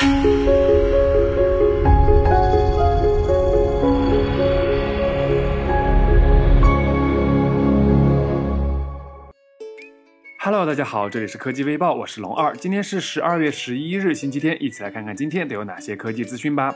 Hello，大家好，这里是科技微报，我是龙二。今天是十二月十一日，星期天，一起来看看今天都有哪些科技资讯吧。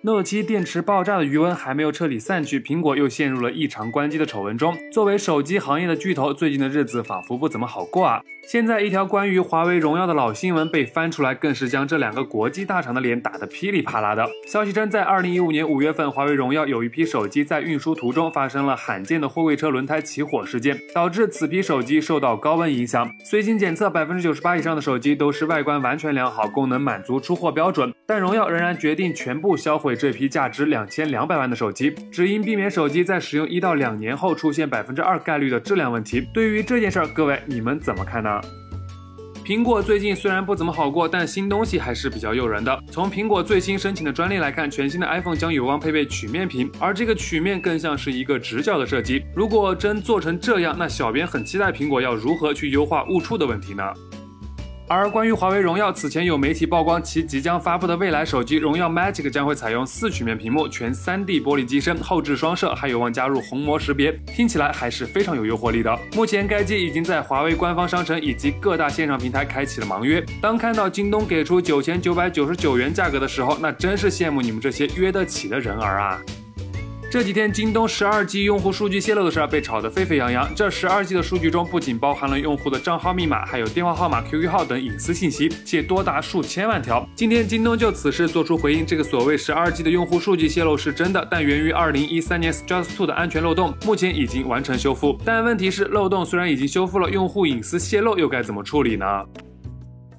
Note 7电池爆炸的余温还没有彻底散去，苹果又陷入了异常关机的丑闻中。作为手机行业的巨头，最近的日子仿佛不怎么好过啊。现在一条关于华为荣耀的老新闻被翻出来，更是将这两个国际大厂的脸打得噼里啪啦的。消息称，在二零一五年五月份，华为荣耀有一批手机在运输途中发生了罕见的货柜车轮胎起火事件，导致此批手机受到高温影响。随经检测，百分之九十八以上的手机都是外观完全良好，功能满足出货标准。但荣耀仍然决定全部销毁这批价值两千两百万的手机，只因避免手机在使用一到两年后出现百分之二概率的质量问题。对于这件事儿，各位你们怎么看呢？苹果最近虽然不怎么好过，但新东西还是比较诱人的。从苹果最新申请的专利来看，全新的 iPhone 将有望配备曲面屏，而这个曲面更像是一个直角的设计。如果真做成这样，那小编很期待苹果要如何去优化误触的问题呢？而关于华为荣耀，此前有媒体曝光其即将发布的未来手机荣耀 Magic 将会采用四曲面屏幕、全 3D 玻璃机身、后置双摄，还有望加入虹膜识别，听起来还是非常有诱惑力的。目前该机已经在华为官方商城以及各大线上平台开启了盲约。当看到京东给出九千九百九十九元价格的时候，那真是羡慕你们这些约得起的人儿啊！这几天，京东十二 G 用户数据泄露的事儿被炒得沸沸扬扬。这十二 G 的数据中，不仅包含了用户的账号密码，还有电话号码、QQ 号等隐私信息，且多达数千万条。今天，京东就此事做出回应：这个所谓十二 G 的用户数据泄露是真的，但源于二零一三年 Stress Two 的安全漏洞，目前已经完成修复。但问题是，漏洞虽然已经修复了，用户隐私泄露又该怎么处理呢？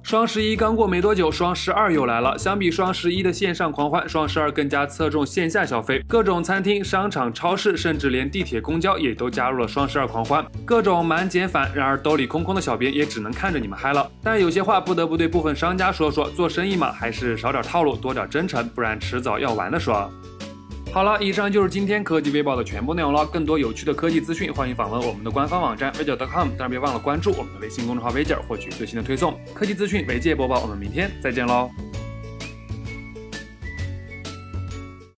双十一刚过没多久，双十二又来了。相比双十一的线上狂欢，双十二更加侧重线下消费。各种餐厅、商场、超市，甚至连地铁、公交也都加入了双十二狂欢，各种满减返。然而兜里空空的小编也只能看着你们嗨了。但有些话不得不对部分商家说说：做生意嘛，还是少点套路，多点真诚，不然迟早要完的说。好了，以上就是今天科技微报的全部内容了。更多有趣的科技资讯，欢迎访问我们的官方网站 video.com。当然，别忘了关注我们的微信公众号 v 姐，获取最新的推送。科技资讯，媒介播报，我们明天再见喽。